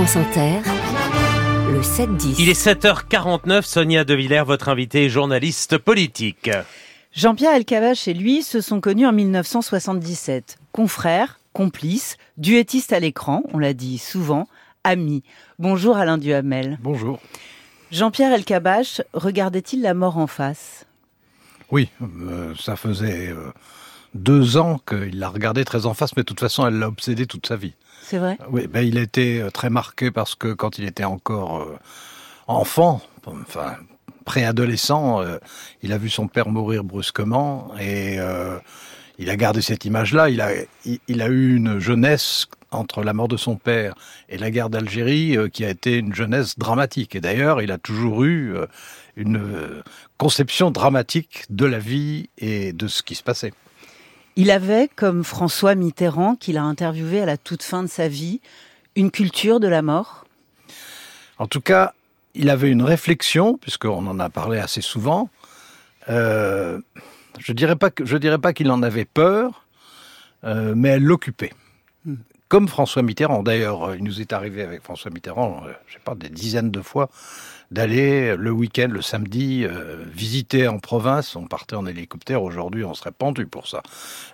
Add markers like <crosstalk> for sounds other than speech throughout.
France Inter, le 7-10. Il est 7h49, Sonia De Villers, votre invitée journaliste politique. Jean-Pierre Elkabbach et lui se sont connus en 1977. Confrères, complices, duettistes à l'écran, on l'a dit souvent, amis. Bonjour Alain Duhamel. Bonjour. Jean-Pierre Elkabbach regardait-il la mort en face? Oui, euh, ça faisait euh, deux ans qu'il la regardait très en face, mais de toute façon, elle l'a obsédé toute sa vie. C'est vrai Oui, ben, il été euh, très marqué parce que quand il était encore euh, enfant, enfin préadolescent, euh, il a vu son père mourir brusquement et euh, il a gardé cette image-là. Il a, il, a eu une jeunesse entre la mort de son père et la guerre d'Algérie euh, qui a été une jeunesse dramatique. Et d'ailleurs, il a toujours eu euh, une euh, conception dramatique de la vie et de ce qui se passait. Il avait, comme François Mitterrand, qu'il a interviewé à la toute fin de sa vie, une culture de la mort En tout cas, il avait une réflexion, puisqu'on en a parlé assez souvent. Euh, je dirais pas que je dirais pas qu'il en avait peur, euh, mais elle l'occupait. Comme François Mitterrand. D'ailleurs, il nous est arrivé avec François Mitterrand, euh, je sais pas, des dizaines de fois, d'aller le week-end, le samedi, euh, visiter en province. On partait en hélicoptère. Aujourd'hui, on serait pendu pour ça.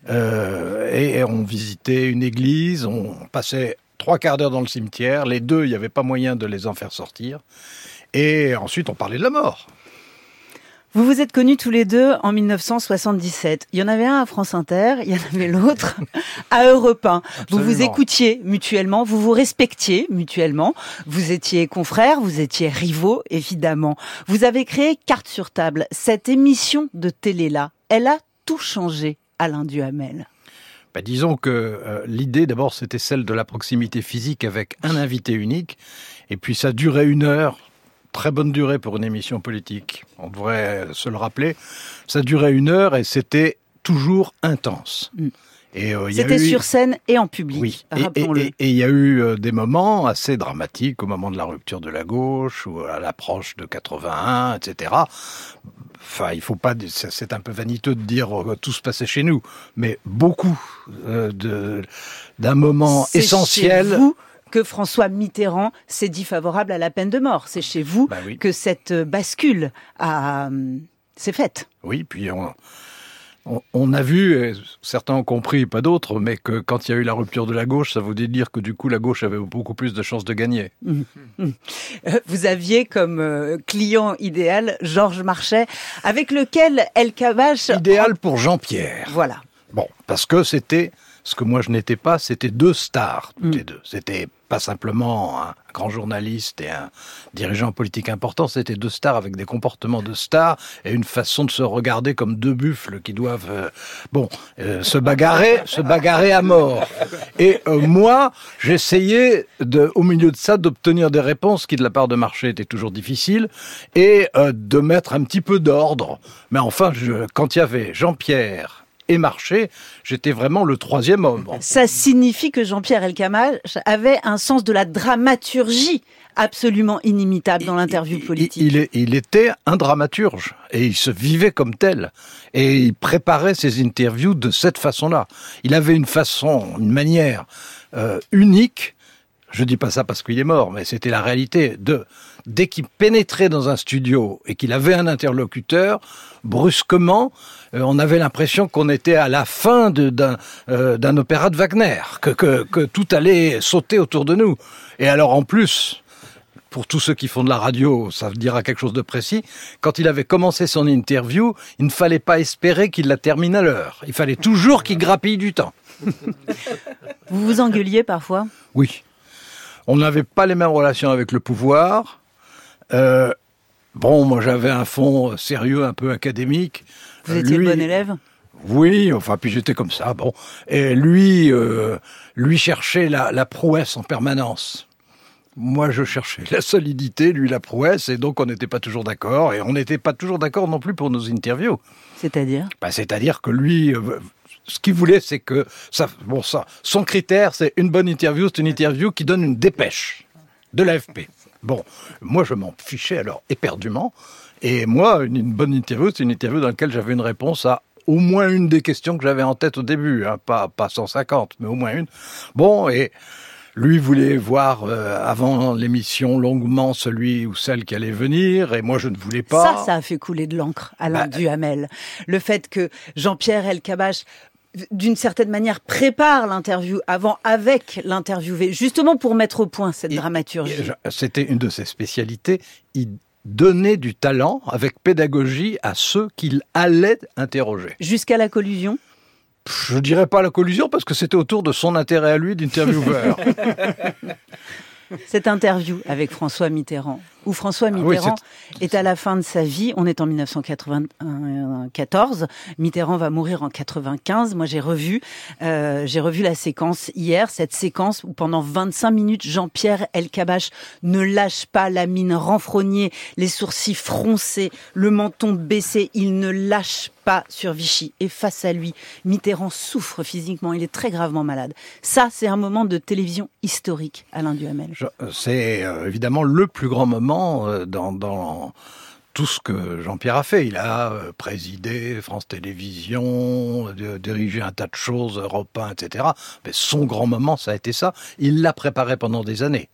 Euh, et, et on visitait une église. On passait trois quarts d'heure dans le cimetière. Les deux, il n'y avait pas moyen de les en faire sortir. Et ensuite, on parlait de la mort. Vous vous êtes connus tous les deux en 1977. Il y en avait un à France Inter, il y en avait l'autre <laughs> à Europe 1. Vous vous écoutiez mutuellement, vous vous respectiez mutuellement. Vous étiez confrères, vous étiez rivaux, évidemment. Vous avez créé Carte sur table. Cette émission de télé-là, elle a tout changé, Alain Duhamel. Bah, disons que euh, l'idée, d'abord, c'était celle de la proximité physique avec un invité unique. Et puis, ça durait une heure. Très bonne durée pour une émission politique. On devrait se le rappeler. Ça durait une heure et c'était toujours intense. Mm. Euh, a C'était eu- sur scène et en public, Oui, et- rappelons-le. il y a eu euh, des moments assez dramatiques au moment de la rupture de la gauche ou à l'approche de 81, etc. Enfin, il faut pas, c'est un peu vaniteux de dire euh, tout se passait chez nous, mais beaucoup euh, de d'un moment essentiel. chez vous que François Mitterrand s'est dit favorable à la peine de mort. C'est chez vous Bah oui. que cette euh, bascule a, euh, s'est faite. Oui, puis on, a vu, certains ont compris, pas d'autres, mais que quand il y a eu la rupture de la gauche, ça voulait dire que du coup la gauche avait beaucoup plus de chances de gagner. Euh, Vous aviez comme client idéal Georges Marchais, avec lequel El Kabbach... Idéal pour Jean-Pierre. Voilà. Bon, parce que c'était ce que moi je n'étais pas, c'était deux stars, Mm. les deux. C'était pas simplement un grand journaliste et un dirigeant politique important, c'était deux stars avec des comportements de stars et une façon de se regarder comme deux buffles qui doivent, euh, bon, euh, se bagarrer, se bagarrer à mort. Et euh, moi, j'essayais de, au milieu de ça, d'obtenir des réponses qui, de la part de Marché, étaient toujours difficiles et de mettre un petit peu d'ordre. Mais enfin, je, quand il y avait Jean-Pierre et Marché, j'étais vraiment le troisième homme. Ça signifie que Jean-Pierre El Kabbach avait un sens de la dramaturgie absolument inimitable dans l'interview politique. Il, était un dramaturge et il se vivait comme tel. Et il préparait ses interviews de cette façon-là. Il avait une façon, une manière euh, unique. Je dis pas ça parce qu'il est mort, mais c'était la réalité de dès qu'il pénétrait dans un studio et qu'il avait un interlocuteur, brusquement, euh, on avait l'impression qu'on était à la fin d'un euh, d'un opéra de Wagner, que, que, que tout allait sauter autour de nous. Et alors en plus, pour tous ceux qui font de la radio, ça dira quelque chose de précis. Quand il avait commencé son interview, il ne fallait pas espérer qu'il la termine à l'heure. Il fallait toujours qu'il grappille du temps. Vous vous engueuliez parfois? Oui. On n'avait pas les mêmes relations avec le pouvoir. Euh, bon, moi j'avais un fond sérieux, un peu académique. Vous Euh, étiez lui- le bon élève? Oui, enfin, puis j'étais comme ça, bon. Et lui, euh, lui cherchait la, la prouesse en permanence. Moi, je cherchais la solidité, lui la prouesse, et donc on n'était pas toujours d'accord, et on n'était pas toujours d'accord non plus pour nos interviews. C'est-à-dire? Bah, C'est-à-dire que lui, euh, ce qu'il voulait, c'est que ça, bon, ça, son critère, c'est une bonne interview, c'est une interview qui donne une dépêche de l'AFP. Bon, moi, je m'en fichais alors éperdument, et moi, une, une bonne interview, c'est une interview dans laquelle j'avais une réponse à au moins une des questions que j'avais en tête au début, hein, pas, pas 150, mais au moins une. Bon, et lui voulait voir euh, avant l'émission longuement celui ou celle qui allait venir, et moi je ne voulais pas. Ça, ça a fait couler de l'encre, Alain Bah, Duhamel. Le fait que Jean-Pierre Elkabach d'une certaine manière prépare l'interview avant avec l'interviewé justement pour mettre au point cette Et- dramaturgie. C'était une de ses spécialités. Il donnait du talent avec pédagogie à ceux qu'il allait interroger. Jusqu'à la collusion? Je dirais pas la collusion parce que c'était autour de son intérêt à lui d'intervieweur. <laughs> Cette interview avec François Mitterrand, où François Ah oui, Mitterrand est à la fin de sa vie, on est en 1994, Mitterrand va mourir en 95. Moi, j'ai revu, euh, j'ai revu la séquence hier, cette séquence où pendant 25 minutes, Jean-Pierre Elkabach ne lâche pas la mine renfrognée, les sourcils froncés, le menton baissé, il ne lâche pas sur Vichy. Et face à lui, Mitterrand souffre physiquement, il est très gravement malade. Ça, c'est un moment de télévision historique, Alain Duhamel. Je- C'est euh, évidemment le plus grand moment euh, dans, dans tout ce que Jean-Pierre a fait. Il a euh, présidé France Télévisions, euh, dirigé un tas de choses, Europe 1, etc. Mais son grand moment, ça a été ça. Il l'a préparé pendant des années.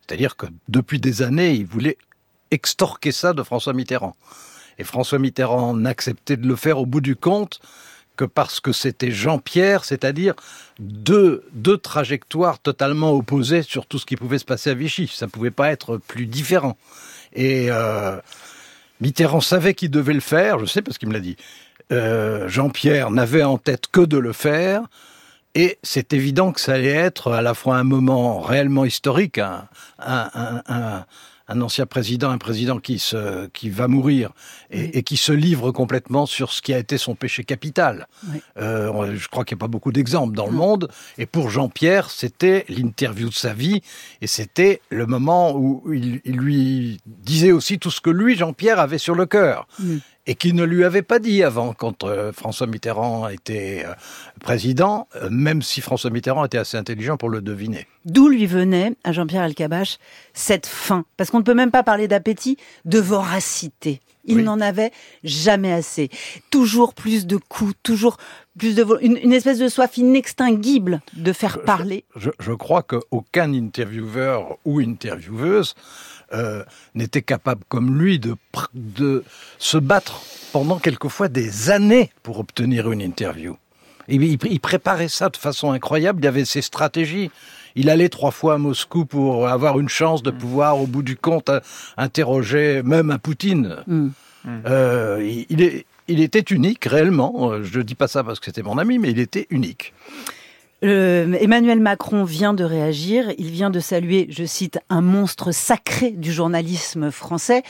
C'est-à-dire que depuis des années, il voulait extorquer ça de François Mitterrand. Et François Mitterrand n'acceptait de le faire au bout du compte que parce que c'était Jean-Pierre, c'est-à-dire deux, deux trajectoires totalement opposées sur tout ce qui pouvait se passer à Vichy. Ça ne pouvait pas être plus différent. Et euh, Mitterrand savait qu'il devait le faire, je sais parce qu'il me l'a dit. Euh, Jean-Pierre n'avait en tête que de le faire. Et c'est évident que ça allait être à la fois un moment réellement historique, un, ancien président, un président qui, se, qui va mourir et, et qui se livre complètement sur ce qui a été son péché capital. Oui. Euh, je crois qu'il n'y a pas beaucoup d'exemples dans le monde. Et pour Jean-Pierre, c'était l'interview de sa vie et c'était le moment où il, il lui disait aussi tout ce que lui, Jean-Pierre, avait sur le cœur. Et qui ne lui avait pas dit avant, quand euh, François Mitterrand était euh, président, euh, même si François Mitterrand était assez intelligent pour le deviner. D'où lui venait à Jean-Pierre Elkabach cette faim Parce qu'on ne peut même pas parler d'appétit, de voracité. Il Oui. n'en avait jamais assez. Toujours plus de coups, toujours plus de une, une espèce de soif inextinguible de faire Je- parler. Je, je crois qu'aucun intervieweur ou intervieweuse euh, n'était capable comme lui de, se battre pendant quelquefois des années pour obtenir une interview. Et il, il préparait ça de façon incroyable, il avait ses stratégies. Il allait trois fois à Moscou pour avoir une chance de pouvoir, au bout du compte, euh, interroger même un Poutine. Mm. Euh, il, il est, il était unique, réellement. Je ne dis pas ça parce que c'était mon ami, mais il était unique. Euh, Emmanuel Macron vient de réagir. Il vient de saluer, je cite, un monstre sacré du journalisme français.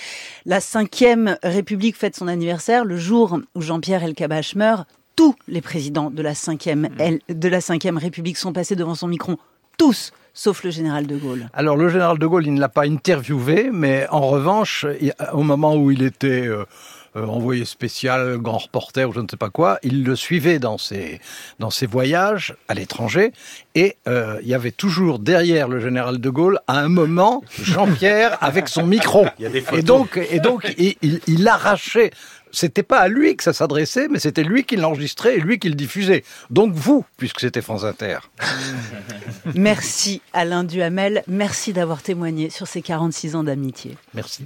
La cinquième République fête son anniversaire le jour où Jean-Pierre Elkabach meurt. Tous les présidents de la cinquième, L- de la cinquième République sont passés devant son micro. Tous, sauf le général de Gaulle. Alors le général de Gaulle, il ne l'a pas interviewé, mais en revanche, au moment où il était euh, envoyé spécial, grand reporter ou je ne sais pas quoi, il le suivait dans ses, dans ses voyages à l'étranger et euh, il y avait toujours derrière le général de Gaulle, à un moment, Jean-Pierre <laughs> avec son micro. Il y a des photos. Et donc, et donc il, il, il arrachait. C'était pas à lui que ça s'adressait, mais c'était lui qui l'enregistrait et lui qui le diffusait. Donc vous, puisque c'était France Inter. Merci Alain Duhamel. Merci d'avoir témoigné sur ces 46 ans d'amitié. Merci.